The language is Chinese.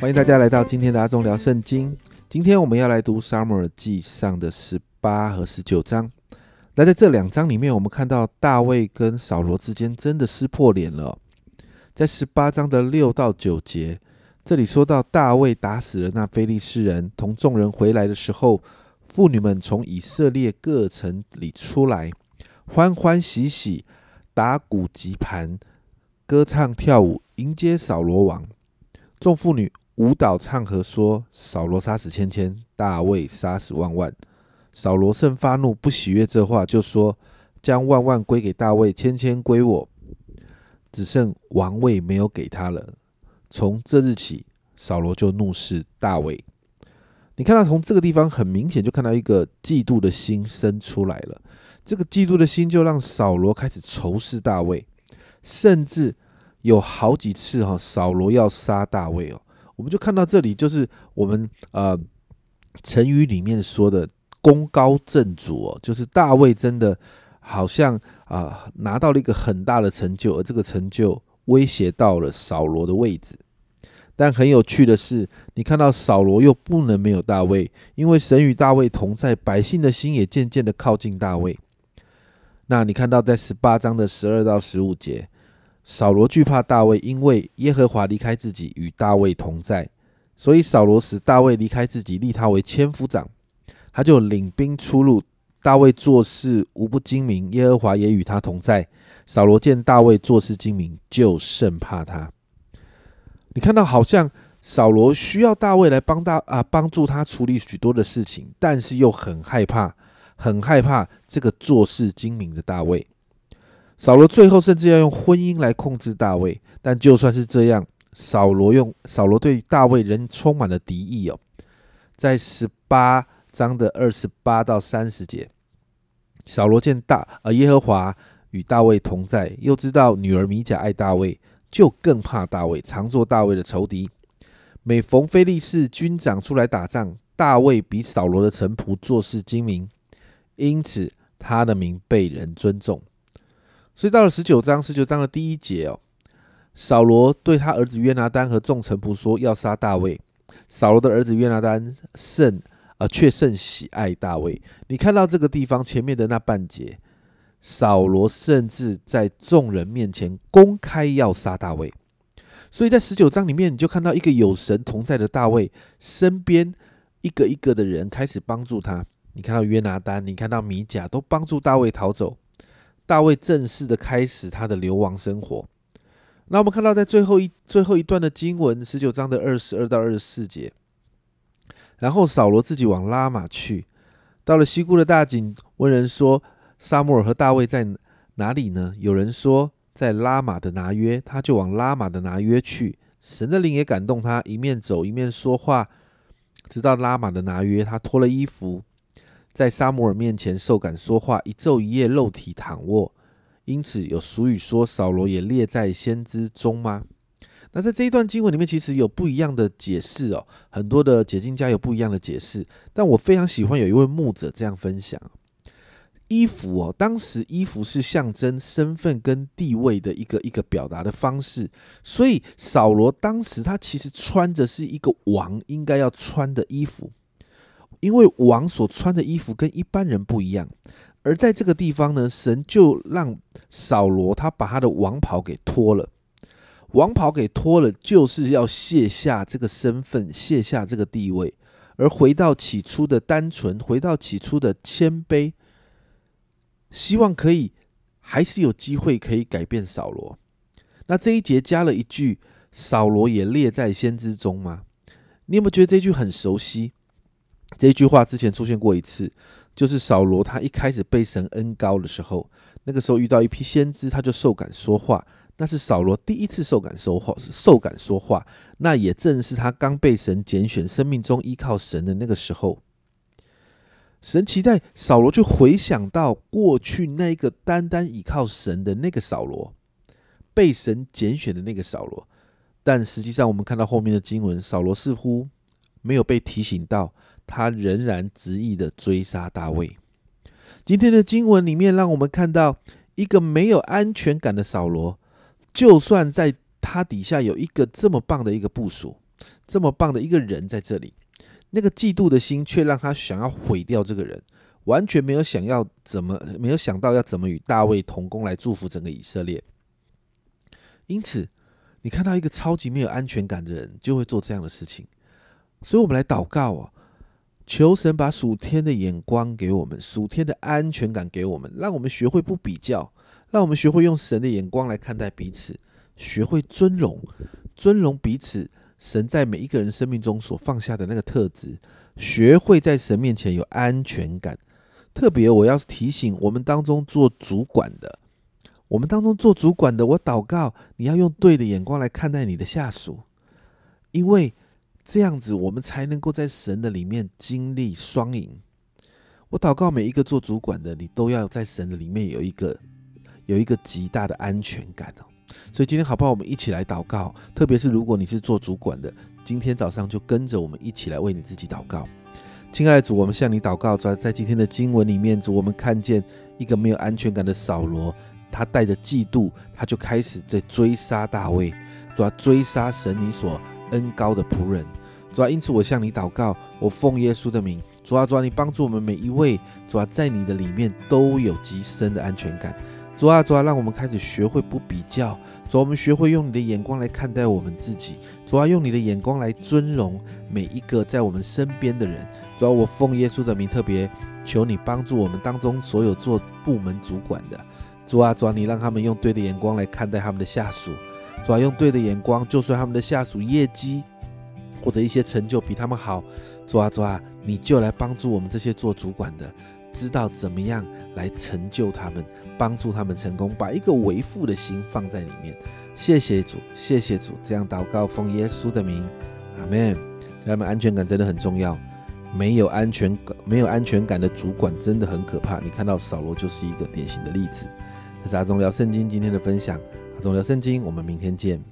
欢迎大家来到今天的阿忠聊圣经。今天我们要来读撒母耳记上的十八和十九章。那在这两章里面，我们看到大卫跟扫罗之间真的撕破脸了。在十八章的六到九节，这里说到大卫打死了那非利士人，同众人回来的时候，妇女们从以色列各城里出来，欢欢喜喜打鼓击盘，歌唱跳舞，迎接扫罗王。众妇女。舞蹈唱和说：“扫罗杀死千千，大卫杀死万万。”扫罗甚发怒，不喜悦这话，就说：“将万万归给大卫，千千归我，只剩王位没有给他了。”从这日起，扫罗就怒视大卫。你看到从这个地方很明显就看到一个嫉妒的心生出来了。这个嫉妒的心就让扫罗开始仇视大卫，甚至有好几次哈，扫罗要杀大卫哦。我们就看到这里，就是我们呃成语里面说的“功高震主”哦，就是大卫真的好像啊拿到了一个很大的成就，而这个成就威胁到了扫罗的位置。但很有趣的是，你看到扫罗又不能没有大卫，因为神与大卫同在，百姓的心也渐渐的靠近大卫。那你看到在十八章的十二到十五节。扫罗惧怕大卫，因为耶和华离开自己，与大卫同在，所以扫罗使大卫离开自己，立他为千夫长。他就领兵出入，大卫做事无不精明，耶和华也与他同在。扫罗见大卫做事精明，就甚怕他。你看到，好像扫罗需要大卫来帮大啊帮助他处理许多的事情，但是又很害怕，很害怕这个做事精明的大卫。扫罗最后甚至要用婚姻来控制大卫，但就算是这样，扫罗用扫罗对大卫仍充满了敌意哦。在十八章的二十八到三十节，扫罗见大呃耶和华与大卫同在，又知道女儿米甲爱大卫，就更怕大卫，常做大卫的仇敌。每逢非利士军长出来打仗，大卫比扫罗的臣仆做事精明，因此他的名被人尊重。所以到了十九章，十九章的第一节哦，扫罗对他儿子约拿丹和众臣仆说要杀大卫。扫罗的儿子约拿丹甚呃，却甚喜爱大卫。你看到这个地方前面的那半节，扫罗甚至在众人面前公开要杀大卫。所以在十九章里面，你就看到一个有神同在的大卫身边一个一个的人开始帮助他。你看到约拿丹，你看到米甲，都帮助大卫逃走。大卫正式的开始他的流亡生活。那我们看到，在最后一最后一段的经文，十九章的二十二到二十四节。然后扫罗自己往拉玛去，到了西固的大井，问人说：“沙摩尔和大卫在哪里呢？”有人说在拉玛的拿约，他就往拉玛的拿约去。神的灵也感动他，一面走一面说话，直到拉玛的拿约，他脱了衣服。在沙摩尔面前受感说话，一昼一夜肉体躺卧，因此有俗语说扫罗也列在先知中吗？那在这一段经文里面，其实有不一样的解释哦，很多的解经家有不一样的解释，但我非常喜欢有一位牧者这样分享：衣服哦，当时衣服是象征身份跟地位的一个一个表达的方式，所以扫罗当时他其实穿着是一个王应该要穿的衣服。因为王所穿的衣服跟一般人不一样，而在这个地方呢，神就让扫罗他把他的王袍给脱了，王袍给脱了，就是要卸下这个身份，卸下这个地位，而回到起初的单纯，回到起初的谦卑，希望可以还是有机会可以改变扫罗。那这一节加了一句：“扫罗也列在先知中吗？”你有没有觉得这句很熟悉？这句话之前出现过一次，就是扫罗他一开始被神恩高的时候，那个时候遇到一批先知，他就受感说话。那是扫罗第一次受感说话，受感说话。那也正是他刚被神拣选，生命中依靠神的那个时候。神期待扫罗去回想到过去那个单单依靠神的那个扫罗，被神拣选的那个扫罗。但实际上，我们看到后面的经文，扫罗似乎没有被提醒到。他仍然执意的追杀大卫。今天的经文里面，让我们看到一个没有安全感的扫罗，就算在他底下有一个这么棒的一个部署，这么棒的一个人在这里，那个嫉妒的心却让他想要毁掉这个人，完全没有想要怎么，没有想到要怎么与大卫同工来祝福整个以色列。因此，你看到一个超级没有安全感的人，就会做这样的事情。所以，我们来祷告哦，求神把属天的眼光给我们，属天的安全感给我们，让我们学会不比较，让我们学会用神的眼光来看待彼此，学会尊荣，尊荣彼此。神在每一个人生命中所放下的那个特质，学会在神面前有安全感。特别我要提醒我们当中做主管的，我们当中做主管的，我祷告你要用对的眼光来看待你的下属，因为这样子我们才能够在神的里面经历双赢。我祷告每一个做主管的，你都要在神的里面有一个有一个极大的安全感哦。所以今天好不好？我们一起来祷告。特别是如果你是做主管的，今天早上就跟着我们一起来为你自己祷告。亲爱的主，我们向你祷告。在今天的经文里面，主我们看见一个没有安全感的扫罗，他带着嫉妒，他就开始在追杀大卫，主要追杀神你所恩高的仆人。主要因此我向你祷告，我奉耶稣的名，主啊主啊，你帮助我们每一位，主啊在你的里面都有极深的安全感。主啊，主啊，让我们开始学会不比较。主啊，我们学会用你的眼光来看待我们自己。主啊，用你的眼光来尊荣每一个在我们身边的人。主啊，我奉耶稣的名，特别求你帮助我们当中所有做部门主管的。主啊，主啊，你让他们用对的眼光来看待他们的下属。主啊，用对的眼光，就算他们的下属业绩或者一些成就比他们好，主啊，主啊，你就来帮助我们这些做主管的。知道怎么样来成就他们，帮助他们成功，把一个为父的心放在里面。谢谢主，谢谢主，这样祷告奉耶稣的名，阿门。他们安全感真的很重要，没有安全感、没有安全感的主管真的很可怕。你看到扫罗就是一个典型的例子。这是阿忠聊圣经今天的分享，总聊圣经，我们明天见。